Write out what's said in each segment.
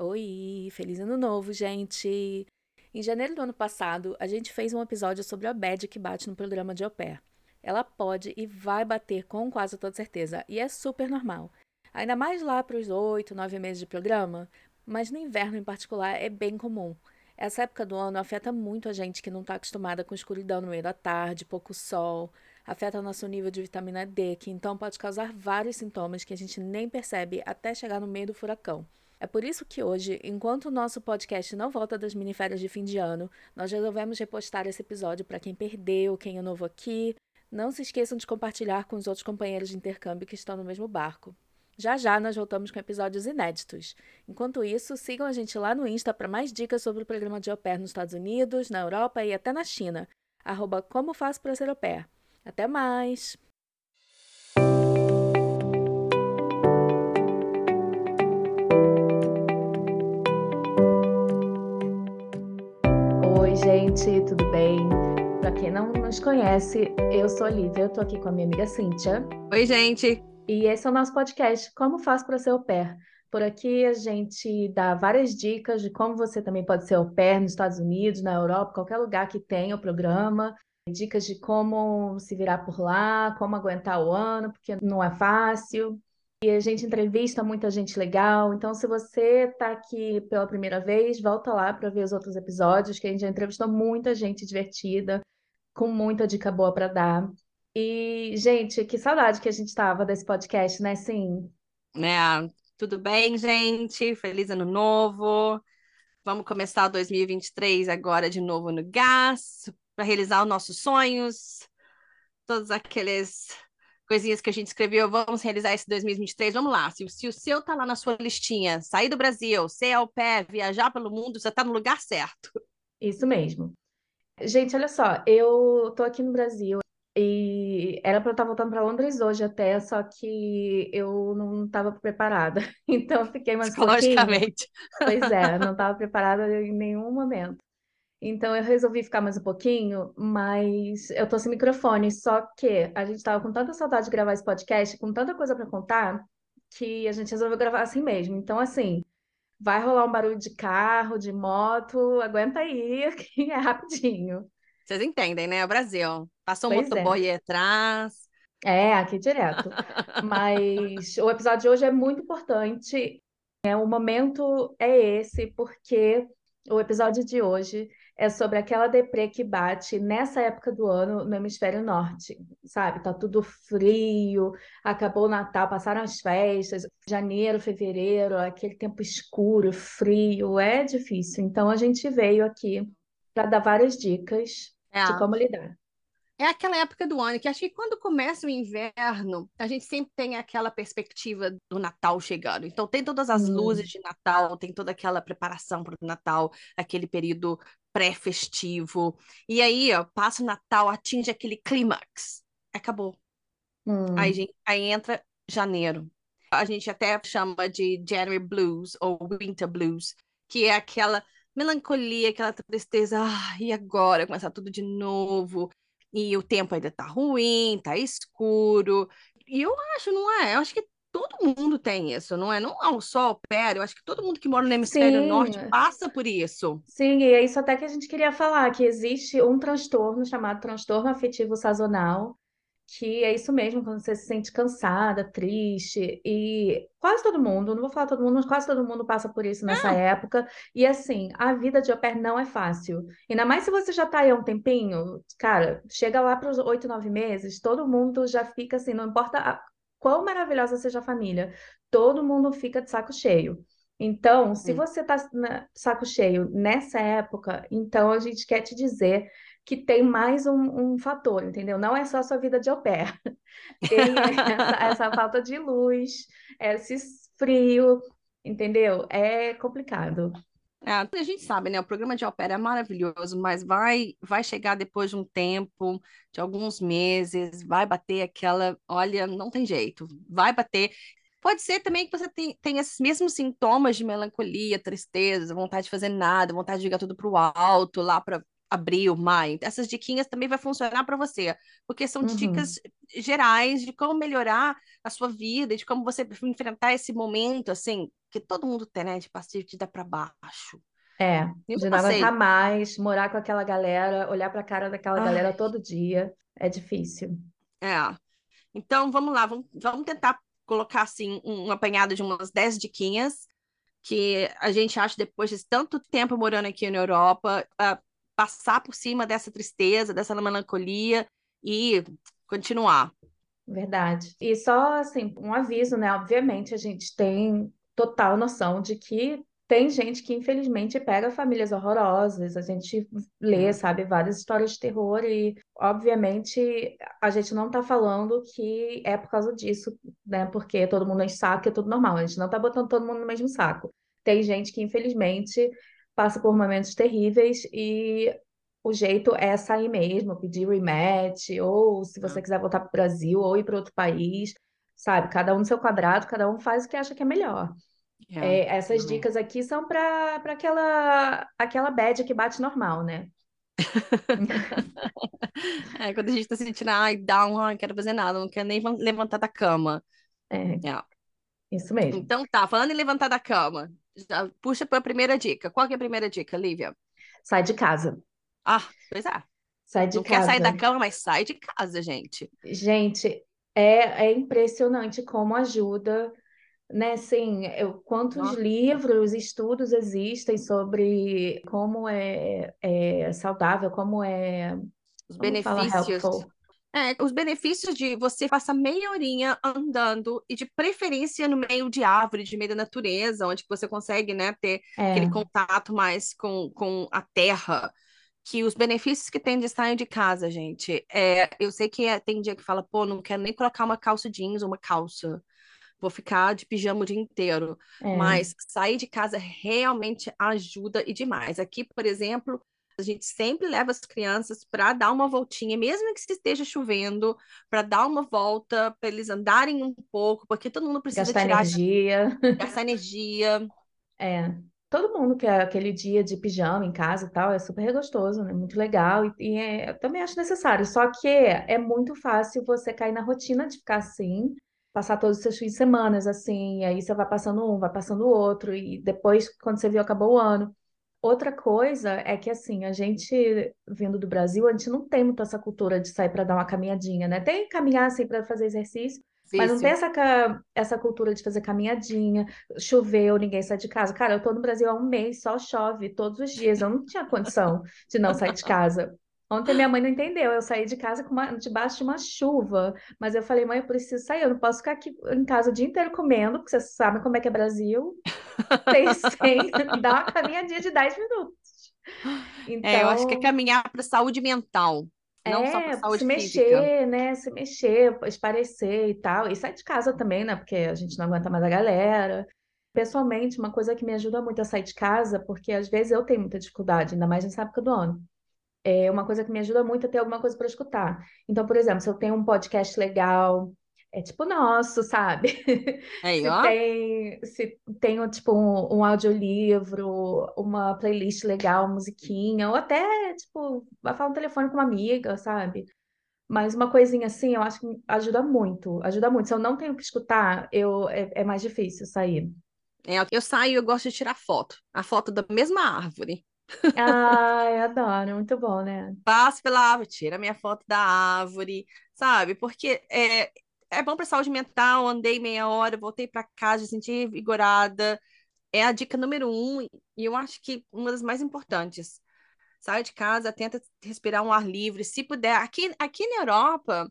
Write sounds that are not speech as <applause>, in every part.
Oi, feliz ano novo, gente! Em janeiro do ano passado, a gente fez um episódio sobre a bad que bate no programa de au pair. Ela pode e vai bater com quase toda certeza, e é super normal. Ainda mais lá para os oito, nove meses de programa, mas no inverno em particular é bem comum. Essa época do ano afeta muito a gente que não está acostumada com escuridão no meio da tarde, pouco sol, afeta nosso nível de vitamina D, que então pode causar vários sintomas que a gente nem percebe até chegar no meio do furacão. É por isso que hoje, enquanto o nosso podcast não volta das miniférias de fim de ano, nós resolvemos repostar esse episódio para quem perdeu, quem é novo aqui. Não se esqueçam de compartilhar com os outros companheiros de intercâmbio que estão no mesmo barco. Já já nós voltamos com episódios inéditos. Enquanto isso, sigam a gente lá no Insta para mais dicas sobre o programa de au pair nos Estados Unidos, na Europa e até na China. Arroba como faço para ser au pair. Até mais! Gente, tudo bem? Para quem não nos conhece, eu sou a Lívia, eu tô aqui com a minha amiga Cíntia. Oi, gente! E esse é o nosso podcast, Como Faço para Ser Au Pair. Por aqui a gente dá várias dicas de como você também pode ser au pair nos Estados Unidos, na Europa, qualquer lugar que tenha o programa. Dicas de como se virar por lá, como aguentar o ano, porque não é fácil. E a gente entrevista muita gente legal. Então, se você está aqui pela primeira vez, volta lá para ver os outros episódios, que a gente já entrevistou muita gente divertida, com muita dica boa para dar. E, gente, que saudade que a gente tava desse podcast, né? Sim. É, tudo bem, gente? Feliz ano novo. Vamos começar 2023 agora de novo no gás, para realizar os nossos sonhos, todos aqueles coisinhas que a gente escreveu, vamos realizar esse 2023, vamos lá, se, se o seu tá lá na sua listinha, sair do Brasil, ser ao pé, viajar pelo mundo, você tá no lugar certo. Isso mesmo. Gente, olha só, eu tô aqui no Brasil, e era para eu estar voltando para Londres hoje até, só que eu não estava preparada. <laughs> Então eu fiquei mais Psicologicamente. Pois é, <laughs> não estava preparada em nenhum momento. Então eu resolvi ficar mais um pouquinho, mas eu tô sem microfone, só que a gente tava com tanta saudade de gravar esse podcast, com tanta coisa para contar, que a gente resolveu gravar assim mesmo. Então, assim, vai rolar um barulho de carro, de moto, aguenta aí, <laughs> que é rapidinho. Vocês entendem, né? O Brasil. Passou um pois motoboy é. atrás. É, aqui direto. Mas o episódio de hoje é muito importante. É, o momento é esse, porque o episódio de hoje é sobre aquela deprê que bate nessa época do ano no hemisfério norte, sabe? Tá tudo frio, acabou o Natal, passaram as festas, janeiro, fevereiro, aquele tempo escuro, frio, é difícil. Então a gente veio aqui para dar várias dicas é. de como lidar. É aquela época do ano que acho que quando começa o inverno, a gente sempre tem aquela perspectiva do Natal chegando. Então tem todas as hum. luzes de Natal, tem toda aquela preparação para o Natal, aquele período pré-festivo. E aí, ó, passa o Natal, atinge aquele clímax. Acabou. Hum. Aí, aí entra janeiro. A gente até chama de January Blues ou Winter Blues, que é aquela melancolia, aquela tristeza, ah, e agora? Começar tudo de novo, e o tempo ainda tá ruim, tá escuro. E eu acho, não é? Eu acho que todo mundo tem isso, não é? Não é só o pé, eu acho que todo mundo que mora no hemisfério Sim. norte passa por isso. Sim, e é isso até que a gente queria falar, que existe um transtorno chamado transtorno afetivo sazonal, que é isso mesmo, quando você se sente cansada, triste, e quase todo mundo, não vou falar todo mundo, mas quase todo mundo passa por isso nessa época. E assim, a vida de au pair não é fácil. Ainda mais se você já tá aí há um tempinho, cara, chega lá para os oito, nove meses, todo mundo já fica assim, não importa a, quão maravilhosa seja a família, todo mundo fica de saco cheio. Então, se você tá de saco cheio nessa época, então a gente quer te dizer que tem mais um, um fator, entendeu? Não é só a sua vida de au pair. <laughs> Tem essa, essa falta de luz, esse frio, entendeu? É complicado. É, a gente sabe, né? O programa de pair é maravilhoso, mas vai, vai chegar depois de um tempo, de alguns meses, vai bater aquela, olha, não tem jeito, vai bater. Pode ser também que você tenha, tenha esses mesmos sintomas de melancolia, tristeza, vontade de fazer nada, vontade de jogar tudo para o alto, lá para abril, maio. Essas diquinhas também vai funcionar para você, porque são uhum. dicas gerais de como melhorar a sua vida, de como você enfrentar esse momento, assim, que todo mundo tem, né, de passar de dar para baixo. É, Eu de não aguentar mais, morar com aquela galera, olhar para a cara daquela Ai. galera todo dia, é difícil. É. Então, vamos lá, vamos, vamos tentar colocar, assim, um, um apanhado de umas 10 diquinhas que a gente acha depois de tanto tempo morando aqui na Europa, uh, passar por cima dessa tristeza, dessa melancolia e continuar. Verdade. E só assim, um aviso, né? Obviamente, a gente tem total noção de que tem gente que infelizmente pega famílias horrorosas, a gente lê, é. sabe, várias histórias de terror e, obviamente, a gente não tá falando que é por causa disso, né? Porque todo mundo é saco, é tudo normal. A gente não tá botando todo mundo no mesmo saco. Tem gente que, infelizmente, passa por momentos terríveis e o jeito é sair mesmo, pedir rematch, ou se você quiser voltar para o Brasil ou ir para outro país, sabe? Cada um no seu quadrado, cada um faz o que acha que é melhor. É, é, essas dicas aqui são para aquela, aquela bad que bate normal, né? <laughs> é, quando a gente tá sentindo, ai, down, não quero fazer nada, não quero nem levantar da cama. É. é. Isso mesmo. Então tá, falando em levantar da cama, já puxa para a primeira dica. Qual é a primeira dica, Lívia? Sai de casa. Ah, pois é. Sai de não casa. quer sair da cama, mas sai de casa, gente. Gente, é, é impressionante como ajuda né, assim, eu, quantos Nossa. livros, estudos existem sobre como é, é saudável, como é os benefícios. É, os benefícios de você passar meia horinha andando e de preferência no meio de árvore, de meio da natureza, onde você consegue, né, ter é. aquele contato mais com, com a terra, que os benefícios que tem de sair de casa, gente. É, eu sei que é, tem dia que fala, pô, não quero nem colocar uma calça jeans ou uma calça vou ficar de pijama o dia inteiro. É. Mas sair de casa realmente ajuda e demais. Aqui, por exemplo, a gente sempre leva as crianças para dar uma voltinha, mesmo que esteja chovendo, para dar uma volta, para eles andarem um pouco, porque todo mundo precisa gastar tirar energia. <laughs> Gastar energia. É. Todo mundo quer aquele dia de pijama em casa e tal, é super gostoso, né? Muito legal. E, e é, eu também acho necessário. Só que é muito fácil você cair na rotina de ficar assim passar todos os seus fins de semana, assim, e aí você vai passando um, vai passando o outro, e depois, quando você viu, acabou o ano. Outra coisa é que, assim, a gente, vindo do Brasil, a gente não tem muito essa cultura de sair para dar uma caminhadinha, né? Tem caminhar, assim, para fazer exercício, mas não tem essa, essa cultura de fazer caminhadinha, choveu, ninguém sai de casa. Cara, eu tô no Brasil há um mês, só chove todos os dias, eu não tinha condição de não sair de casa. Ontem minha mãe não entendeu. Eu saí de casa com uma, debaixo de uma chuva, mas eu falei, mãe, eu preciso sair. Eu não posso ficar aqui em casa o dia inteiro comendo, porque vocês sabem como é que é Brasil. <laughs> Pensei, dá uma caminhadinha de 10 minutos. Então, é, eu acho que é então caminhar para saúde mental. Não é, só para saúde se mexer, física. né? Se mexer, esparecer e tal. E sair de casa também, né? Porque a gente não aguenta mais a galera. Pessoalmente, uma coisa que me ajuda muito a sair de casa, porque às vezes eu tenho muita dificuldade, ainda mais nessa época do ano é uma coisa que me ajuda muito a ter alguma coisa para escutar. Então, por exemplo, se eu tenho um podcast legal, é tipo nosso, sabe? <laughs> Aí, se ó. tem, se tenho tipo um, um audiolivro, uma playlist legal, musiquinha, ou até tipo, vai falar no telefone com uma amiga, sabe? Mas uma coisinha assim, eu acho que ajuda muito, ajuda muito. Se eu não tenho que escutar, eu, é, é mais difícil sair. É, eu saio, eu gosto de tirar foto. A foto da mesma árvore. Ai, adoro, muito bom, né? Passo pela árvore, tira minha foto da árvore, sabe? Porque é, é bom para saúde mental. Andei meia hora, voltei para casa, me senti vigorada. É a dica número um, e eu acho que uma das mais importantes. Sai de casa, tenta respirar um ar livre, se puder. Aqui, aqui na Europa,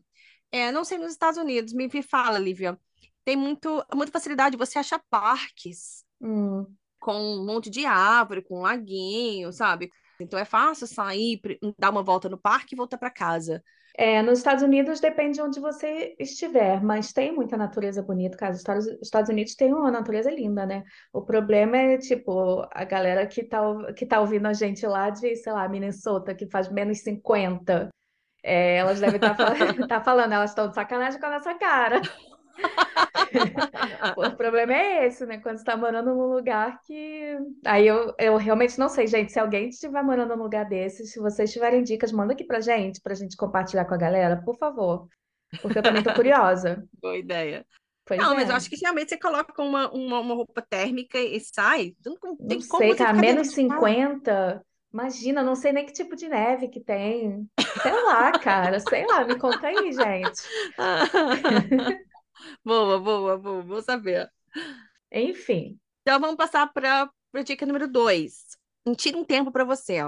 é, não sei nos Estados Unidos, me fala, Lívia, tem muito, muita facilidade você achar parques. Hum com um monte de árvore, com um laguinho, sabe? Então é fácil sair, dar uma volta no parque e voltar para casa. É, nos Estados Unidos depende de onde você estiver, mas tem muita natureza bonita, cara. Os Estados Unidos tem uma natureza linda, né? O problema é, tipo, a galera que tá, que tá ouvindo a gente lá de, sei lá, Minnesota, que faz menos 50. É, elas devem estar tá <laughs> tá falando, elas estão de sacanagem com a nossa cara. <laughs> o problema é esse, né? Quando você tá morando num lugar que. Aí eu, eu realmente não sei, gente. Se alguém estiver morando num lugar desses, se vocês tiverem dicas, manda aqui pra gente, pra gente compartilhar com a galera, por favor. Porque eu também tô curiosa. <laughs> Boa ideia. Pois não, é. mas eu acho que realmente você coloca uma, uma, uma roupa térmica e sai. Não, tem Não como sei, você cara, menos de casa. 50. Imagina, não sei nem que tipo de neve que tem. Sei lá, cara, sei lá, me conta aí, gente. <laughs> Boa, boa, boa, vou saber. Enfim. Então vamos passar para a dica número dois. Tira um tempo para você.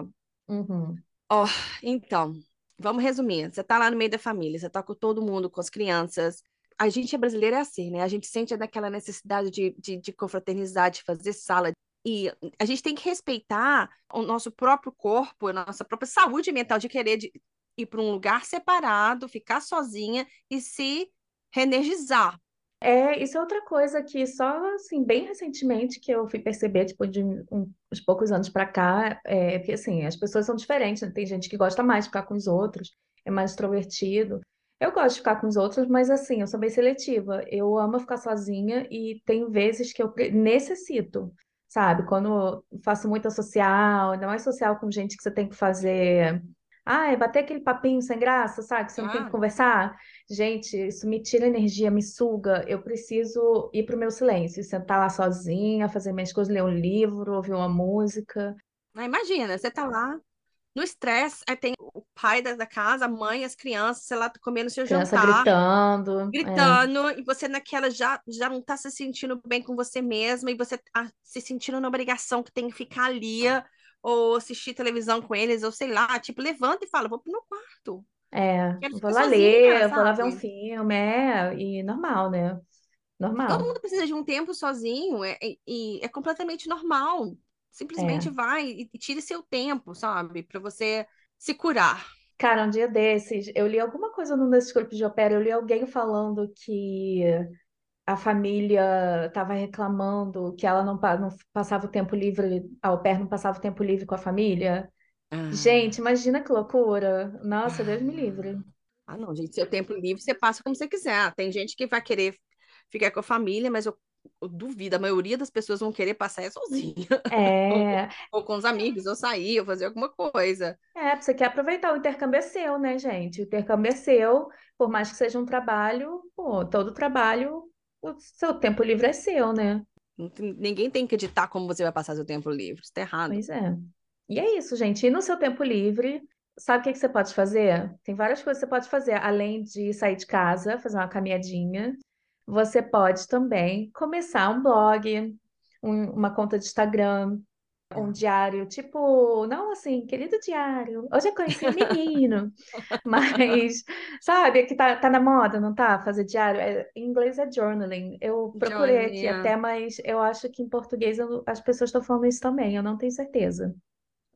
Uhum. Ó, então, vamos resumir. Você tá lá no meio da família, você tá com todo mundo, com as crianças. A gente é brasileiro é assim, né? A gente sente daquela necessidade de, de, de confraternizar, de fazer sala. E a gente tem que respeitar o nosso próprio corpo, a nossa própria saúde mental, de querer de ir para um lugar separado, ficar sozinha e se reenergizar. É, isso é outra coisa que só, assim, bem recentemente que eu fui perceber, tipo, de um- uns poucos anos pra cá, é que, assim, as pessoas são diferentes, né? Tem gente que gosta mais de ficar com os outros, é mais extrovertido. Eu gosto de ficar com os outros, mas, assim, eu sou bem seletiva. Eu amo ficar sozinha e tem vezes que eu necessito, sabe? Quando faço muita social, não é social com gente que você tem que fazer... Ah, é bater aquele papinho sem graça, sabe? Que você não tem que Ah, conversar. Gente, isso me tira energia, me suga. Eu preciso ir pro meu silêncio, sentar lá sozinha, fazer minhas coisas, ler um livro, ouvir uma música. mas imagina, você tá lá no estresse, aí tem o pai da, da casa, a mãe, as crianças, sei lá, comendo seu Criança jantar. gritando. É, gritando, e você naquela já, já não tá se sentindo bem com você mesma, e você tá se sentindo na obrigação que tem que ficar ali, ou assistir televisão com eles, ou sei lá, tipo, levanta e fala, vou pro meu quarto, é, quero vou lá sozinha, ler, vou lá ver um filme, é, e normal, né? Todo Normal. mundo precisa de um tempo sozinho, é, é- e é completamente normal. Simplesmente É. vai e, e tire seu tempo, sabe? Pra você se curar. Cara, um dia desses, eu li alguma coisa num desses grupos de opera, eu li alguém falando que a família estava reclamando que ela não, não passava o tempo livre, a au pair não passava o tempo livre com a família. Gente, imagina que loucura. Nossa, Deus me livre. Ah, não, gente, seu tempo livre você passa como você quiser. Tem gente que vai querer ficar com a família, mas eu, eu duvido, a maioria das pessoas vão querer passar é sozinha, É, <laughs> ou com os amigos, ou sair, ou fazer alguma coisa. é, você quer aproveitar, o intercâmbio é seu, né, gente? O intercâmbio é seu, por mais que seja um trabalho, pô, todo trabalho, o seu tempo livre é seu, né? Tem- Ninguém tem que editar como você vai passar seu tempo livre. Isso tá errado. Pois é. E é isso, gente. E no seu tempo livre, sabe o que que você pode fazer? Tem várias coisas que você pode fazer, além de sair de casa, fazer uma caminhadinha. Você pode também começar um blog, um- uma conta de Instagram, um diário, tipo, não assim, querido diário, hoje eu conheci um menino, <laughs> mas sabe, que tá, tá na moda, não tá? Fazer diário. É, em inglês é journaling. Eu procurei aqui é. até, mas eu acho que em português eu- as pessoas estão falando isso também, eu não tenho certeza.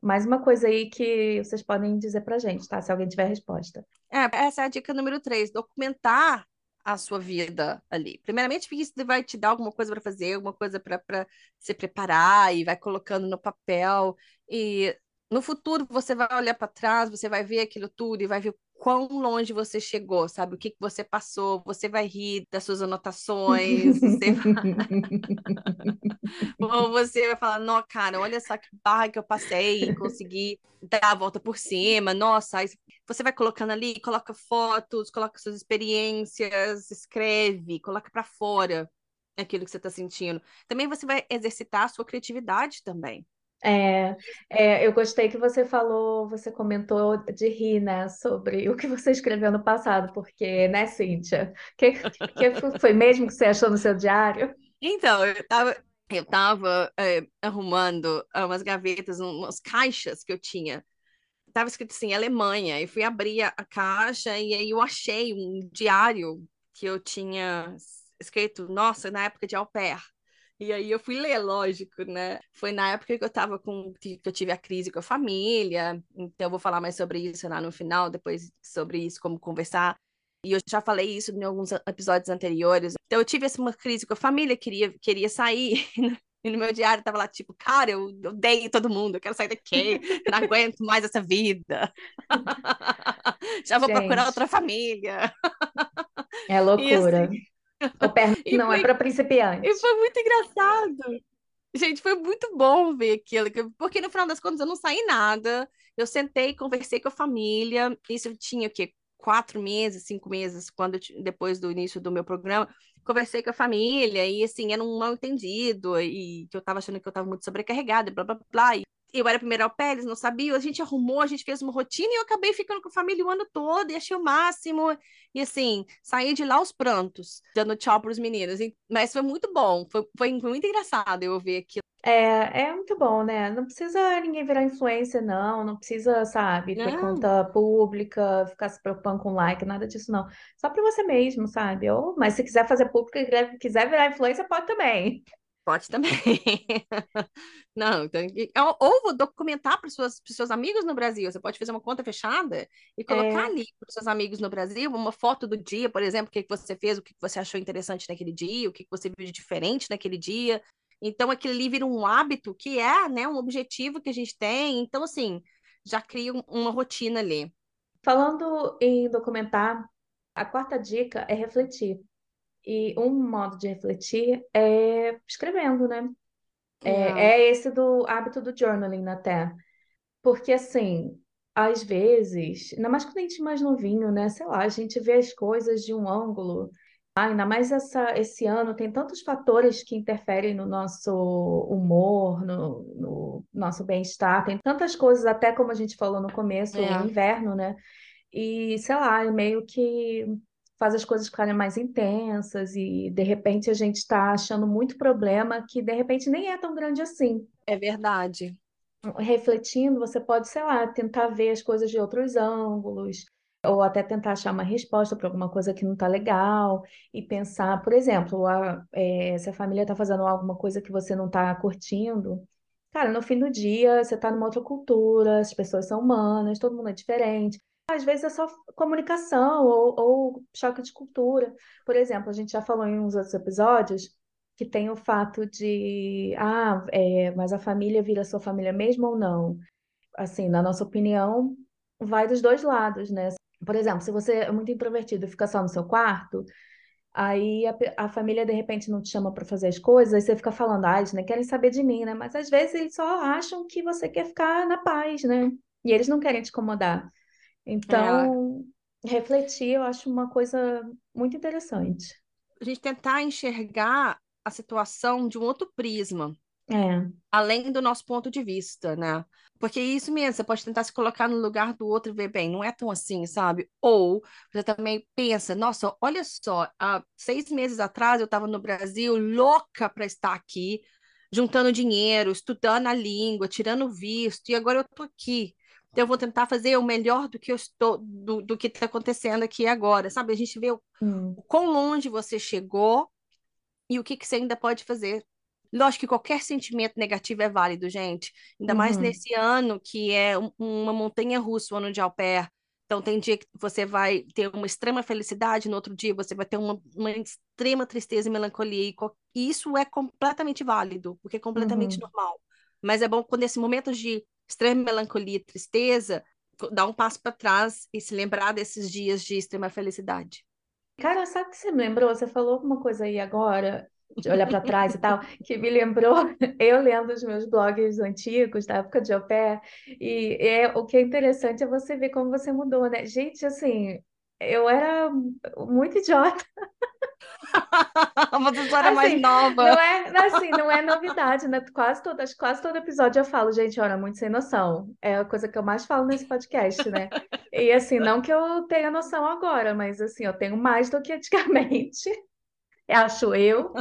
Mais uma coisa aí que vocês podem dizer pra gente, tá? Se alguém tiver resposta. É, essa é a dica número três, documentar a sua vida ali. Primeiramente, porque isso vai te dar alguma coisa para fazer, alguma coisa para se preparar e vai colocando no papel. E no futuro você vai olhar para trás, você vai ver aquilo tudo e vai ver quão longe você chegou, sabe? O que que você passou, você vai rir das suas anotações, você <laughs> ou você vai falar, não, cara, olha só que barra que eu passei e consegui dar a volta por cima. Nossa, aí você vai colocando ali, coloca fotos, coloca suas experiências, escreve, coloca para fora aquilo que você está sentindo. Também você vai exercitar a sua criatividade também. É, é, eu gostei que você falou, você comentou de rir, né, sobre o que você escreveu no passado, porque, né, Cíntia? Que, que foi mesmo que você achou no seu diário? Então, eu tava, eu tava é, arrumando ah, umas gavetas, um- umas caixas que eu tinha. Tava escrito assim, Alemanha. E fui abrir a, a caixa e aí eu achei um diário que eu tinha escrito, nossa, na época de au pair. E aí eu fui ler, lógico, né? Foi na época que eu tava com, que eu tive a crise com a família. Então eu vou falar mais sobre isso lá no final, depois sobre isso, como conversar. E eu já falei isso em alguns episódios anteriores. Então eu tive essa uma crise com a família, queria, queria sair. <laughs> E no meu diário tava lá, tipo, cara, eu odeio todo mundo, eu quero sair daqui, eu não aguento mais essa vida. <laughs> Já vou procurar Gente. outra família. É E loucura. assim, O pé <laughs> não é foi, é para principiantes. E foi muito engraçado. Gente, foi muito bom ver aquilo, porque no final das contas eu não saí nada. Eu sentei, conversei com a família. Isso tinha o quê? Quatro meses, cinco meses, quando depois do início do meu programa. Conversei com a família e, assim, era um mal entendido e que eu tava achando que eu tava muito sobrecarregada, blá, blá, blá. E eu era a primeira ao pé, eles não sabiam, a gente arrumou, a gente fez uma rotina e eu acabei ficando com a família o ano todo e achei o máximo. E assim, saí de lá aos prantos, dando tchau para os meninos. Mas foi muito bom, foi, foi, muito engraçado eu ver aquilo. É, é muito bom, né? Não precisa ninguém virar influência, não. Não precisa, sabe, ter conta pública, ficar se preocupando com like, nada disso, não. Só para você mesmo, sabe? Ou, mas se quiser fazer público e quiser virar influência, pode também. Pode também. <laughs> Não, então, ou vou documentar para os seus, amigos no Brasil. Você pode fazer uma conta fechada e colocar É, ali para os seus amigos no Brasil uma foto do dia, por exemplo, o que você fez, o que você achou interessante naquele dia, o que você viu de diferente naquele dia. Então, aquilo ali vira um hábito que é, né, um objetivo que a gente tem. Então, assim, já cria um- uma rotina ali. falando em documentar, a quarta dica é refletir. E um modo de refletir é escrevendo, né? É, é esse do hábito do journaling até. Porque, assim, às vezes, ainda mais quando a gente é mais novinho, né? Sei lá, a gente vê as coisas de um ângulo. Ah, ainda mais essa, esse ano, tem tantos fatores que interferem no nosso humor, no, no nosso bem-estar, tem tantas coisas, até como a gente falou no começo, o É, inverno, né? E, sei lá, é meio que faz as coisas ficarem mais intensas e, de repente, a gente está achando muito problema que, de repente, nem é tão grande assim é verdade. refletindo, você pode, sei lá, tentar ver as coisas de outros ângulos, ou até tentar achar uma resposta para alguma coisa que não está legal, e pensar, por exemplo, a- é, se a família está fazendo alguma coisa que você não está curtindo, cara, no fim do dia você está numa outra cultura, as pessoas são humanas, todo mundo é diferente. Às vezes é só comunicação ou, ou choque de cultura. Por exemplo, a gente já falou em uns outros episódios que tem o fato de, ah, é, mas a família vira sua família mesmo ou não? Assim, na nossa opinião, vai dos dois lados, né? Por exemplo, se você é muito introvertido e fica só no seu quarto, aí a, a família de repente não te chama para fazer as coisas, aí você fica falando, ah, eles nem querem saber de mim, né? Mas às vezes eles só acham que você quer ficar na paz, né? E eles não querem te incomodar. É, Então, refletir eu acho uma coisa muito interessante. a gente tentar enxergar a situação de um outro prisma. É, além do nosso ponto de vista, né? Porque é isso mesmo, você pode tentar se colocar no lugar do outro e ver bem, não é tão assim, sabe? Ou você também pensa, nossa, olha só, há seis meses atrás eu estava no Brasil, louca para estar aqui, juntando dinheiro, estudando a língua, tirando visto, e agora eu tô aqui. Então eu vou tentar fazer o melhor do que eu estou, do, do que está acontecendo aqui agora, sabe? A gente vê o, hum, o quão longe você chegou e o que que você ainda pode fazer. Lógico que qualquer sentimento negativo é válido, gente. Ainda mais uhum, nesse ano que é um- uma montanha russa, o ano de au pair. Então, tem dia que você vai ter uma extrema felicidade, no outro dia você vai ter uma, uma extrema tristeza e melancolia. E isso é completamente válido, porque é completamente uhum. normal. Mas é bom quando esse momento de extrema melancolia e tristeza, dar um passo para trás e se lembrar desses dias de extrema felicidade. Cara, sabe que você me lembrou? Você falou alguma coisa aí agora, de olhar para trás e tal, que me lembrou <laughs> eu lendo os meus blogs antigos, da época de au pair, e é, o que é interessante é você ver como você mudou, né? Gente, assim, eu era muito idiota. <laughs> Você só era mais Assim, não nova. é, assim, não é novidade, né? Quase todas, quase todo episódio eu falo, gente, olha, muito sem noção. É a coisa que eu mais falo nesse podcast, né? E assim, não que eu tenha noção agora, mas assim, eu tenho mais do que antigamente. <laughs> acho eu,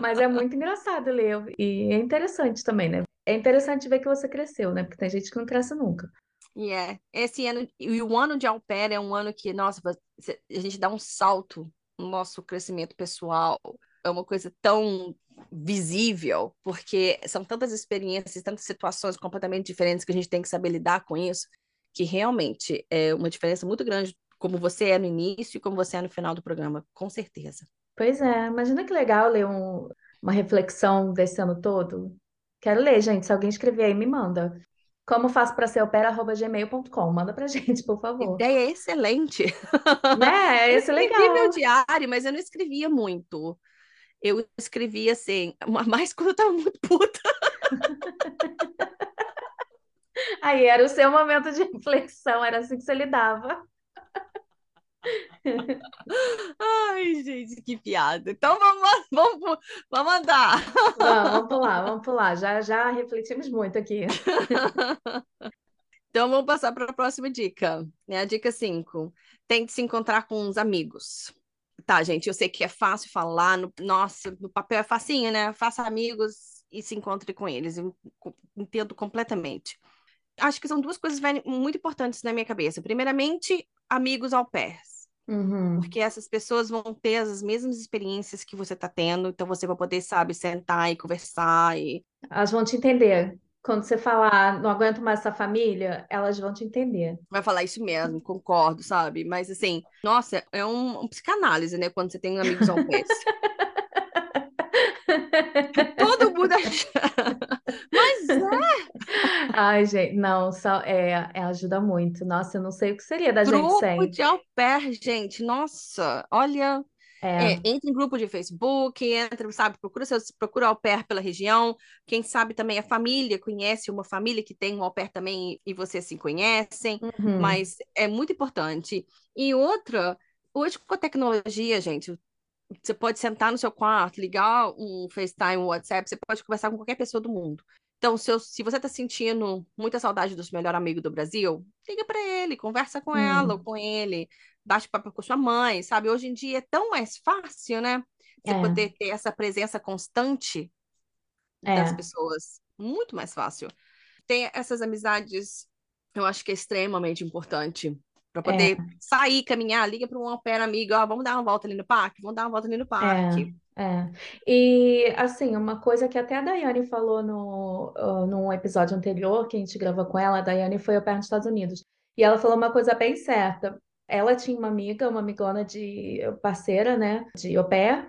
mas é muito engraçado ler e é interessante também, né? É interessante ver que você cresceu, né? Porque tem gente que não cresce nunca. E é, esse ano, e o ano de pair é um ano que, nossa, a gente dá um salto nosso crescimento pessoal. É uma coisa tão visível, porque são tantas experiências, tantas situações completamente diferentes que a gente tem que saber lidar com isso, que realmente é uma diferença muito grande como você é no início e como você é no final do programa, com certeza. Pois é, imagina que legal ler um- uma reflexão desse ano todo. Quero ler, gente. Se alguém escrever aí, me manda. Como faço para ser opera.gmail.com? Manda pra <laughs> gente, por favor. Ideia excelente. Né? Esse é Eu escrevi legal. meu diário, mas eu não escrevia muito. Eu escrevia assim, mais quando eu tava muito puta. <laughs> Aí era o seu momento de reflexão, era assim que você lidava. Ai, gente, que piada. Então vamos, <laughs> vamos, vamos andar. Vamos, vamos pular, vamos pular. Já, já refletimos muito aqui. <laughs> Então vamos passar para a próxima dica. É a dica 5. Tente se encontrar com uns amigos. Tá, gente, eu sei que é fácil falar, no, nossa, no papel é facinho, né? Faça amigos e se encontre com eles. Eu entendo completamente. Acho que são duas coisas muito importantes na minha cabeça. Primeiramente, amigos ao pés. Uhum. Porque essas pessoas vão ter as mesmas experiências que você está tendo, então você vai poder, sabe, sentar e conversar e. Elas vão te entender. Quando você falar, não aguento mais essa família, elas vão te entender. Vai falar isso mesmo, concordo, sabe? Mas assim, nossa, é um, um psicanálise, né? Quando você tem amigos ao pé. <laughs> Todo mundo Mas é. Ai, gente, não, só é, é, ajuda muito. Nossa, eu não sei o que seria da Grupo gente sem. Grupo de au pair, gente. Nossa, olha, é. É, entra em grupo de Facebook, entra, sabe, procura procura au pair pela região. Quem sabe também a família conhece uma família que tem um au pair também e vocês se conhecem. Uhum. Mas é muito importante. E outra, hoje com a tecnologia, gente, você pode sentar no seu quarto, ligar um FaceTime, um WhatsApp, você pode conversar com qualquer pessoa do mundo. Então, se, eu, se você está sentindo muita saudade do seu melhor amigo do Brasil, liga para ele, conversa com hum. ela ou com ele, bate papo com sua mãe, sabe? Hoje em dia é tão mais fácil, né? Você é. poder ter essa presença constante é. das pessoas. Muito mais fácil. Ter essas amizades, eu acho que é extremamente importante para poder é. sair, caminhar, liga para um pair amigo, ó, vamos dar uma volta ali no parque, vamos dar uma volta ali no parque. É. E assim, uma coisa que até a Daiane falou no, uh, num episódio anterior que a gente gravou com ela, a Daiane foi ao pé nos Estados Unidos. E ela falou uma coisa bem certa. Ela tinha uma amiga, uma amigona de parceira, né, de au pair,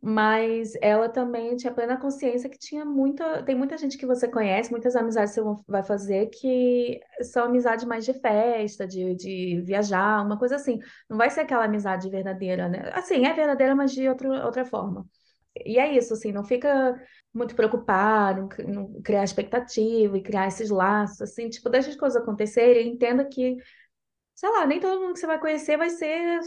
mas ela também tinha plena consciência que tinha muita, tem muita gente que você conhece, muitas amizades que você vai fazer que são amizades mais de festa, de, de viajar, uma coisa assim. Não vai ser aquela amizade verdadeira, né? Assim, é verdadeira, mas de outro, outra forma. E é isso, assim, não fica muito preocupado, não criar expectativa e criar esses laços, assim, tipo, deixa as coisas acontecerem, entenda que sei lá, nem todo mundo que você vai conhecer vai ser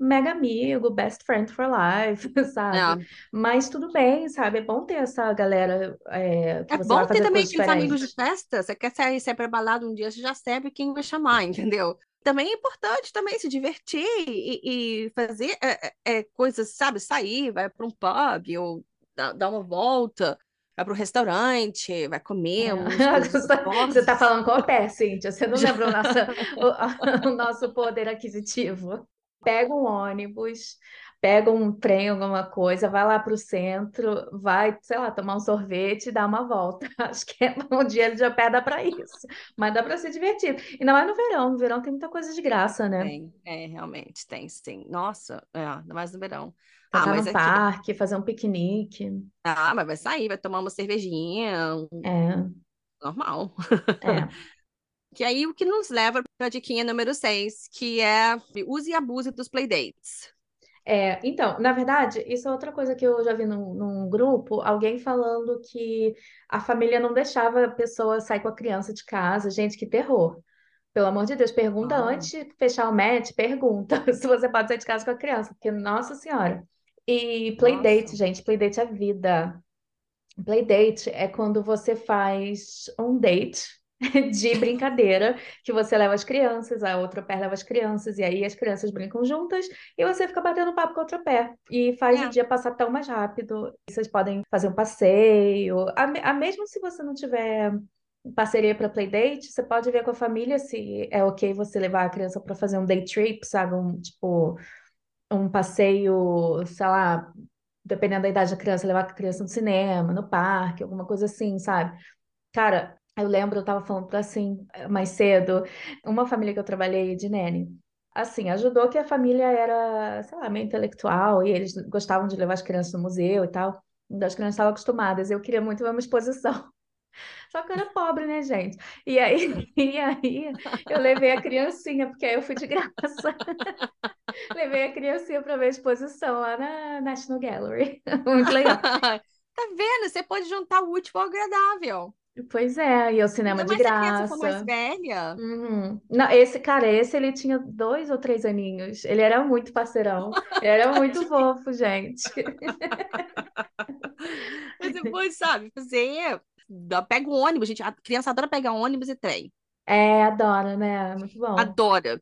mega amigo, best friend for life, <laughs> sabe? É. Mas tudo bem, sabe? É bom ter essa galera é, é bom ter também aqueles amigos de festa. Você quer sair, sair pra balada um dia, você já sabe quem vai chamar, <laughs> entendeu? Também é importante também se divertir e, e fazer é, é, é coisas, sabe? Sair, vai para um pub ou dar uma volta vai pro restaurante, vai comer. É. <laughs> Você está falando com o pé, Cíntia. Você não lembra o nosso, <laughs> o, o nosso poder aquisitivo. Pega um ônibus, pega um trem, alguma coisa, vai lá para o centro, vai, sei lá, tomar um sorvete e dar uma volta. <laughs> Acho que é um dinheiro de pé dá para isso. Mas dá para ser divertido. Ainda mais no verão. No verão tem muita coisa de graça, né? Tem, é, realmente, tem, sim. Nossa, é, ainda mais no verão. Passar ah, no aqui... parque, fazer um piquenique. Ah, mas vai sair, vai tomar uma cervejinha. É. Normal. É. <laughs> que aí o que nos leva para a diquinha número 6, que é use e abuse dos playdates. É, então, na verdade, isso é outra coisa que eu já vi num, num, grupo, alguém falando que a família não deixava a pessoa sair com a criança de casa. Gente, que terror. Pelo amor de Deus, pergunta ah. antes de fechar o match, pergunta <laughs> se você pode sair de casa com a criança, porque, nossa senhora. E playdate, Nossa. gente, playdate é vida. Playdate é quando você faz um date <laughs> de brincadeira, que você leva as crianças, a outra pé leva as crianças, e aí as crianças brincam juntas, e você fica batendo papo com a outra pé, e faz é. o dia passar tão mais rápido. Vocês podem fazer um passeio, a, a mesmo se você não tiver parceria para playdate, você pode ver com a família se é ok você levar a criança para fazer um day trip, sabe, um tipo um passeio, sei lá, dependendo da idade da criança, levar a criança no cinema, no parque, alguma coisa assim, sabe? Cara, eu lembro, eu tava falando assim, mais cedo, uma família que eu trabalhei de nene, assim, ajudou que a família era, sei lá, meio intelectual, e eles gostavam de levar as crianças no museu e tal, então as crianças estavam acostumadas, eu queria muito ver uma exposição. Só que eu era pobre, né, gente? E aí, <laughs> e aí eu levei a criancinha, porque aí eu fui de graça. <laughs> levei a criancinha para ver a exposição lá na National Gallery. <laughs> Muito legal. Tá vendo? Você pode juntar o útil ao agradável. Pois é, e o cinema Ainda de graça. mais velha. Uhum. Não, esse cara, esse ele tinha dois ou três aninhos. Ele era muito parceirão. Ele era muito fofo, gente. Mas depois, sabe, fazer. Pega o ônibus, gente. A criança adora pegar ônibus e trem. É, adora, né? Muito bom. Adora.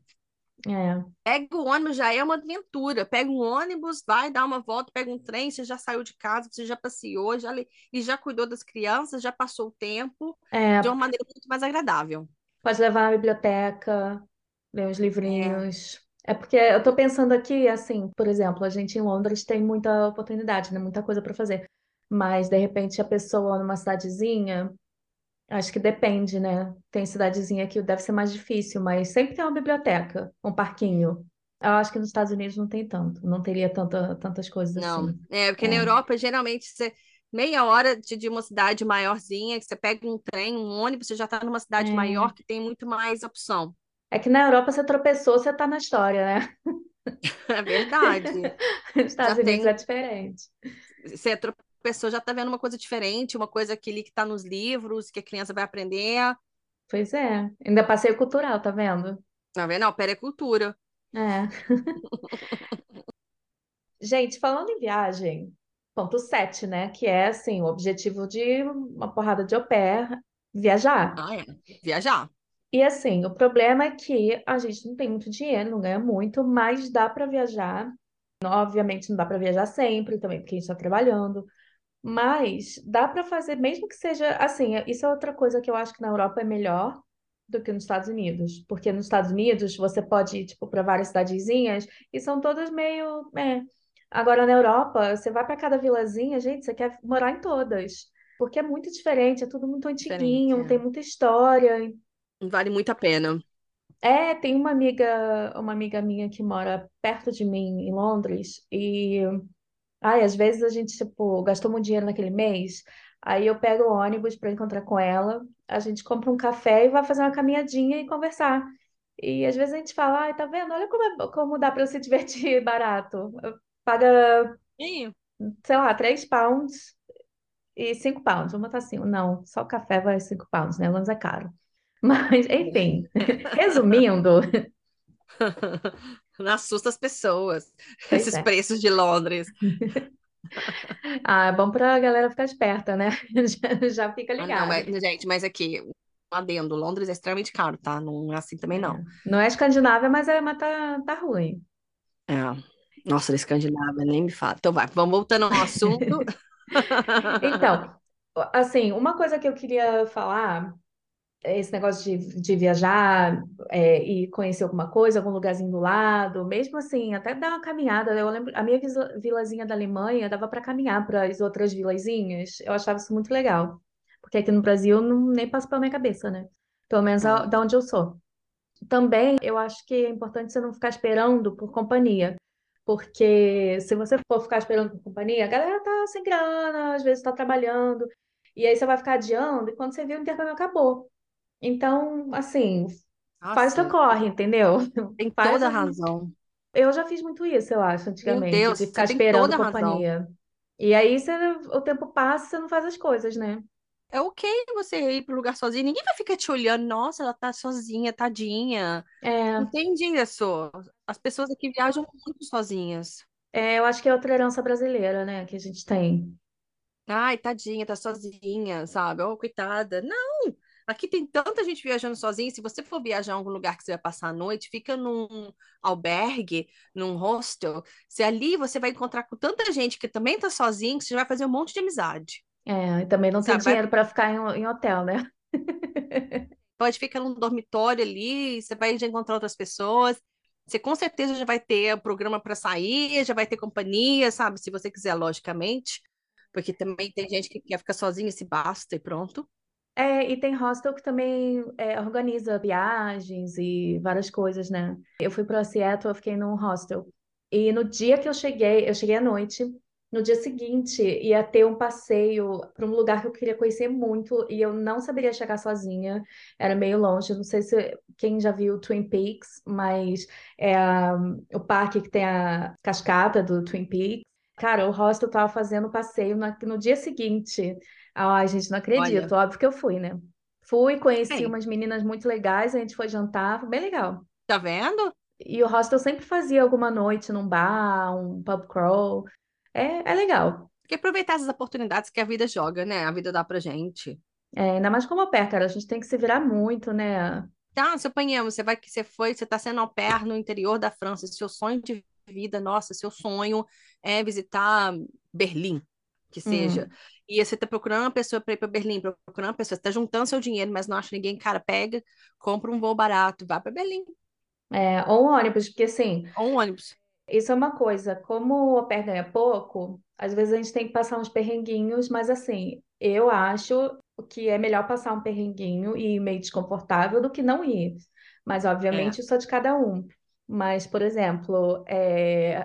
É. Pega o ônibus, já é uma aventura. Pega um ônibus, vai dar uma volta, pega um trem, você já saiu de casa, você já passeou, já, le- e já cuidou das crianças, já passou o tempo É, de uma maneira muito mais agradável. pode levar na biblioteca, ler uns É. livrinhos. É porque eu tô pensando aqui, assim, por exemplo, a gente em Londres tem muita oportunidade, né? Muita coisa para fazer. Mas, de repente, a pessoa numa cidadezinha, acho que depende, né? Tem cidadezinha que deve ser mais difícil, mas sempre tem uma biblioteca, um parquinho. Eu acho que nos Estados Unidos não tem tanto, não teria tanta, tantas coisas Não, assim. é porque na É. Europa, geralmente, você, meia hora de, de uma cidade maiorzinha, que você pega um trem, um ônibus, você já está numa cidade É. maior que tem muito mais opção. É que na Europa você tropeçou, você tá na história, né? <laughs> É verdade. <laughs> Nos Estados Já Unidos tem- é diferente. Você tropeçou, já está vendo uma coisa diferente, uma coisa aquele que está nos livros, que a criança vai aprender. Pois é. Ainda passeio cultural, tá vendo? Tá vendo? Não, pericultura. É. <laughs> Gente, falando em viagem, ponto 7, né? Que é assim, o objetivo de uma porrada de au pair, viajar. Ah, é. Viajar. E assim, o problema é que a gente não tem muito dinheiro, não ganha muito, mas dá para viajar. Obviamente não dá para viajar sempre também, porque a gente está trabalhando. Mas dá para fazer, mesmo que seja assim, isso é outra coisa que eu acho que na Europa é melhor do que nos Estados Unidos. Porque nos Estados Unidos você pode ir, tipo, para várias cidadezinhas e são todas meio. é. Agora na Europa, você vai para cada vilazinha, gente, você quer morar em todas. Porque é muito diferente, é tudo muito antiguinho, é. tem muita história. Vale muito a pena. É, tem uma amiga, uma amiga minha que mora perto de mim em Londres e ai, às vezes a gente tipo gastou muito dinheiro naquele mês, aí eu pego o ônibus para encontrar com ela, a gente compra um café e vai fazer uma caminhadinha e conversar. E às vezes a gente fala, ai, tá vendo? Olha como, é- como dá para se divertir <laughs> barato. Paga, E sei lá, 3 pounds e 5 pounds. Vamos botar assim, não, só o café vai 5 pounds, né? Londres é caro. <laughs> Mas, enfim, <laughs> resumindo, não assusta as pessoas. Pois Esses é. preços de Londres. <laughs> Ah, é bom pra galera ficar esperta, né? <laughs> Já, já fica Ah, não, ligado. mas, gente, mas aqui, um adendo, Londres é extremamente caro, tá? Não é assim também, não. Não é Escandinávia, mas, é, mas tá, tá ruim. É. Nossa, da Escandinávia, nem me fala. Então vai, vamos voltando ao assunto. <laughs> Então, assim, uma coisa que eu queria falar, é esse negócio de, de viajar é, e conhecer alguma coisa, algum lugarzinho do lado, mesmo assim, até dar uma caminhada. Eu lembro, a minha vilazinha da Alemanha dava para caminhar para as outras vilazinhas. Eu achava isso muito legal, porque aqui no Brasil não, nem passa pela minha cabeça, né? Pelo menos a- É. da onde eu sou. Também eu acho que é importante você não ficar esperando por companhia. Porque se você for ficar esperando por companhia, a galera tá sem grana, às vezes tá trabalhando, e aí você vai ficar adiando, e quando você viu, o intercâmbio acabou. Então, assim, Ah, faz teu sim. corre, entendeu? <laughs> Tem Faz toda a razão. Eu já fiz muito isso, eu acho, antigamente, Deus, de ficar tem esperando toda a razão. companhia. E aí você, o tempo passa e você não faz as coisas, né? É ok você ir pro lugar sozinho. Ninguém vai ficar te olhando. Nossa, ela tá sozinha, tadinha. É, Entendi isso. As pessoas aqui viajam muito sozinhas. é, eu acho que é outra herança brasileira, né, que a gente tem. Ai, tadinha, tá sozinha, sabe? Oh, coitada. Não! Aqui tem tanta gente viajando sozinha. Se você for viajar em algum lugar que você vai passar a noite, fica num albergue, num hostel. Se ali você vai encontrar com tanta gente que também tá sozinho, que você vai fazer um monte de amizade. É, e também não tem Sabe, dinheiro para ficar em, em hotel, né? <laughs> Pode ficar num dormitório ali, você vai já encontrar outras pessoas. Você com certeza já vai ter programa para sair, já vai ter companhia, sabe? Se você quiser, logicamente. Porque também tem gente que quer ficar sozinha, se basta e pronto. É, e tem hostel que também é, organiza viagens e várias coisas, né? Eu fui para Seattle, eu fiquei num hostel. E no dia que eu cheguei, eu cheguei à noite, no dia seguinte ia ter um passeio para um lugar que eu queria conhecer muito e eu não saberia chegar sozinha, era meio longe. Não sei se quem já viu Twin Peaks, mas é o parque que tem a cascata do Twin Peaks. Cara, o hostel tava fazendo passeio no, no dia seguinte. Ai, gente, não acredito. Olha. Óbvio que eu fui, né? Fui, conheci umas meninas muito legais, a gente foi jantar, foi bem legal. Tá vendo? E o hostel sempre fazia alguma noite num bar, um pub crawl. É, é legal. Tem que aproveitar essas oportunidades que a vida joga, né? A vida dá pra gente. É, ainda mais como au pair, cara. A gente tem que se virar muito, né? Tá, suponhamos, você vai que você foi, você tá sendo au pair no interior da França, seu sonho de vida, nossa, seu sonho é visitar Berlim, que seja. Hum. E você tá procurando uma pessoa para ir para Berlim, procurando uma pessoa, você tá juntando seu dinheiro, mas não acha ninguém, cara, pega, compra um voo barato, vai para Berlim, É, ou um ônibus, porque assim, ou um ônibus. isso é uma coisa. Como o pair ganha pouco, às vezes a gente tem que passar uns perrenguinhos, mas assim, eu acho que é melhor passar um perrenguinho e ir meio desconfortável do que não ir. Mas, É. obviamente, isso é de cada um. Mas, por exemplo, é,